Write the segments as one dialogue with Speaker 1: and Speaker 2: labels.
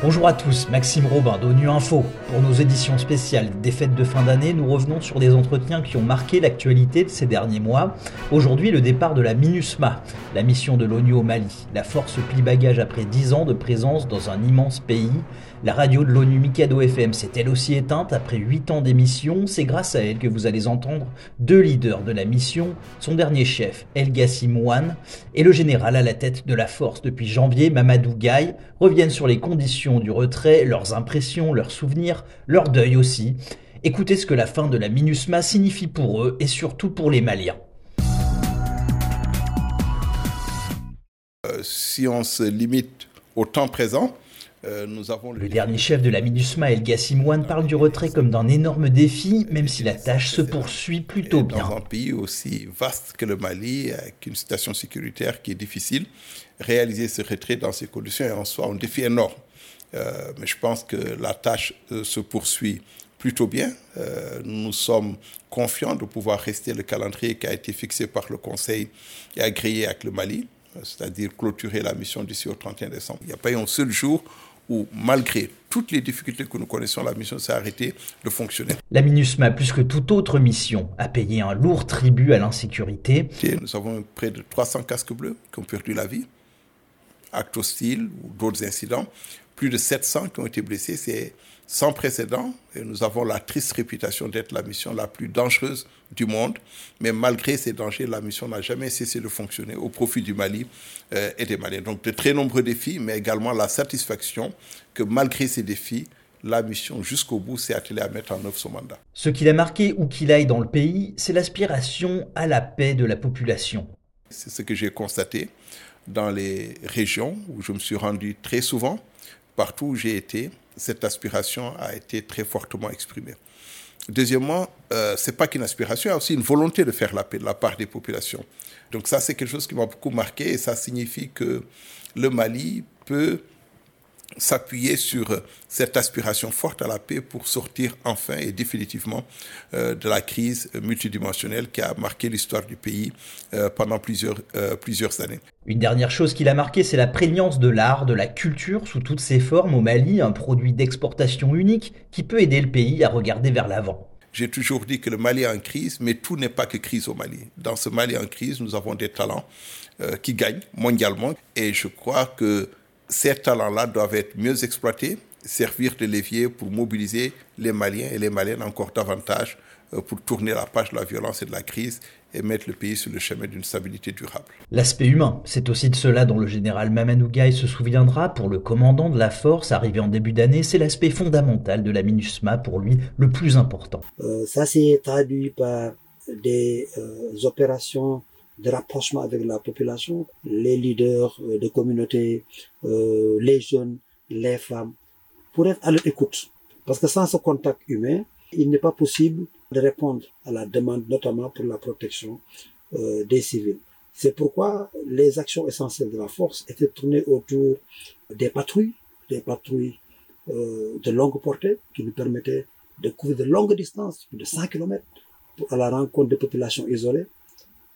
Speaker 1: Bonjour à tous, Maxime Robin d'ONU Info. Pour nos éditions spéciales des fêtes de fin d'année, nous revenons sur des entretiens qui ont marqué l'actualité de ces derniers mois. Aujourd'hui, le départ de la MINUSMA, la mission de l'ONU au Mali. La force plie bagage après 10 ans de présence dans un immense pays. La radio de l'ONU Mikado FM s'est elle aussi éteinte après 8 ans d'émission. C'est grâce à elle que vous allez entendre deux leaders de la mission, son dernier chef, El Gassim Wan, et le général à la tête de la force depuis janvier, Mamadou Gaye, reviennent sur les conditions du retrait, leurs impressions, leurs souvenirs, leur deuil aussi. Écoutez ce que la fin de la MINUSMA signifie pour eux et surtout pour les Maliens.
Speaker 2: Euh, si on se limite au temps présent, euh, nous avons
Speaker 1: le, dernier chef de la MINUSMA, El Gassimouane, parle du retrait comme d'un énorme défi, même si la tâche se poursuit plutôt bien.
Speaker 2: Dans un pays aussi vaste que le Mali, avec une situation sécuritaire qui est difficile, réaliser ce retrait dans ces conditions est en soi un défi énorme. Euh, mais je pense que la tâche euh, se poursuit plutôt bien. nous sommes confiants de pouvoir rester le calendrier qui a été fixé par le Conseil et agréé avec le Mali, c'est-à-dire clôturer la mission d'ici au 31 décembre. Il n'y a pas eu un seul jour où, malgré toutes les difficultés que nous connaissons, la mission s'est arrêtée de fonctionner.
Speaker 1: La MINUSMA, plus que toute autre mission, a payé un lourd tribut à l'insécurité.
Speaker 2: Nous avons près de 300 casques bleus qui ont perdu la vie, actes hostiles ou d'autres incidents. Plus de 700 qui ont été blessés. C'est sans précédent et nous avons la triste réputation d'être la mission la plus dangereuse du monde. Mais malgré ces dangers, la mission n'a jamais cessé de fonctionner au profit du Mali euh, et des Maliens. Donc de très nombreux défis, mais également la satisfaction que malgré ces défis, la mission jusqu'au bout s'est attelée à mettre en œuvre son mandat.
Speaker 1: Ce qu'il a marqué où qu'il aille dans le pays, c'est l'aspiration à la paix de la population.
Speaker 2: C'est ce que j'ai constaté dans les régions où je me suis rendu très souvent, partout où j'ai été cette aspiration a été très fortement exprimée. Deuxièmement, euh, ce n'est pas qu'une aspiration, il y a aussi une volonté de faire la paix de la part des populations. Donc ça, c'est quelque chose qui m'a beaucoup marqué et ça signifie que le Mali peut s'appuyer sur euh, cette aspiration forte à la paix pour sortir enfin et définitivement euh, de la crise multidimensionnelle qui a marqué l'histoire du pays euh, pendant plusieurs, plusieurs années.
Speaker 1: Une dernière chose qui l'a marqué, c'est la prégnance de l'art, de la culture sous toutes ses formes au Mali, un produit d'exportation unique qui peut aider le pays à regarder vers l'avant.
Speaker 2: J'ai toujours dit que le Mali est en crise, mais tout n'est pas que crise au Mali. Dans ce Mali en crise, nous avons des talents qui gagnent mondialement et je crois que ces talents-là doivent être mieux exploités, servir de levier pour mobiliser les Maliens et les Maliennes encore davantage euh, pour tourner la page de la violence et de la crise et mettre le pays sur le chemin d'une stabilité durable.
Speaker 1: L'aspect humain, c'est aussi de cela dont le général Mamadou Gaye se souviendra pour le commandant de la force arrivé en début d'année, c'est l'aspect fondamental de la MINUSMA pour lui le plus important.
Speaker 3: Euh, ça s'est traduit par des euh, opérations de rapprochement avec la population, les leaders euh, de communautés, euh, les jeunes, les femmes, pour être à leur écoute. Parce que sans ce contact humain, il n'est pas possible de répondre à la demande, notamment pour la protection euh, des civils. C'est pourquoi les actions essentielles de la force étaient tournées autour des patrouilles, des patrouilles euh, de longue portée qui nous permettaient de couvrir de longues distances, de 100 km, à la rencontre des populations isolées,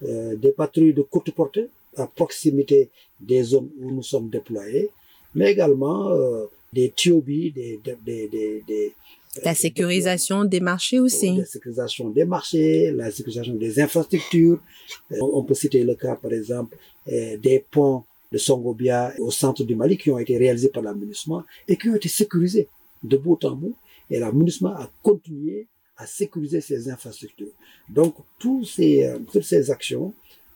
Speaker 3: euh, des patrouilles de courte portée à proximité des zones où nous sommes déployés, mais également euh, des TOB, des, des, des, des
Speaker 4: la sécurisation des marchés aussi.
Speaker 3: La sécurisation des marchés, la sécurisation des infrastructures. Euh, on peut citer le cas, par exemple, des ponts de Songobia au centre du Mali qui ont été réalisés par la MINUSMA et qui ont été sécurisés de bout en bout. Et la MINUSMA a continué à sécuriser ces infrastructures. Donc, tous ces, euh, toutes ces actions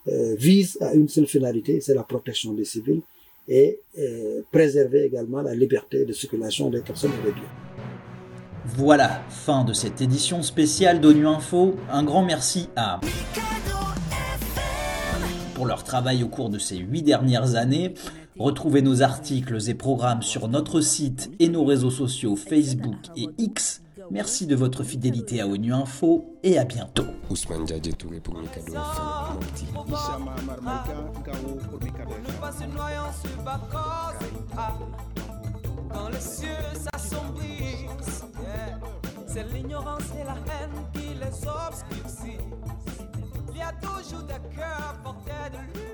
Speaker 3: euh, visent à une seule finalité, c'est la protection des civils et euh, préserver également la liberté de circulation des personnes et des biens.
Speaker 1: Voilà, fin de cette édition spéciale d'ONU Info. Un grand merci à pour leur travail au cours de ces huit dernières années. Retrouvez nos articles et programmes sur notre site et nos réseaux sociaux Facebook et X Merci de votre fidélité à ONU Info et à bientôt. Ousmane Touré pour Mikado Quand les cieux s'assombrissent, c'est l'ignorance et la haine qui les obscurcissent. Il y a toujours des cœurs portés de lui.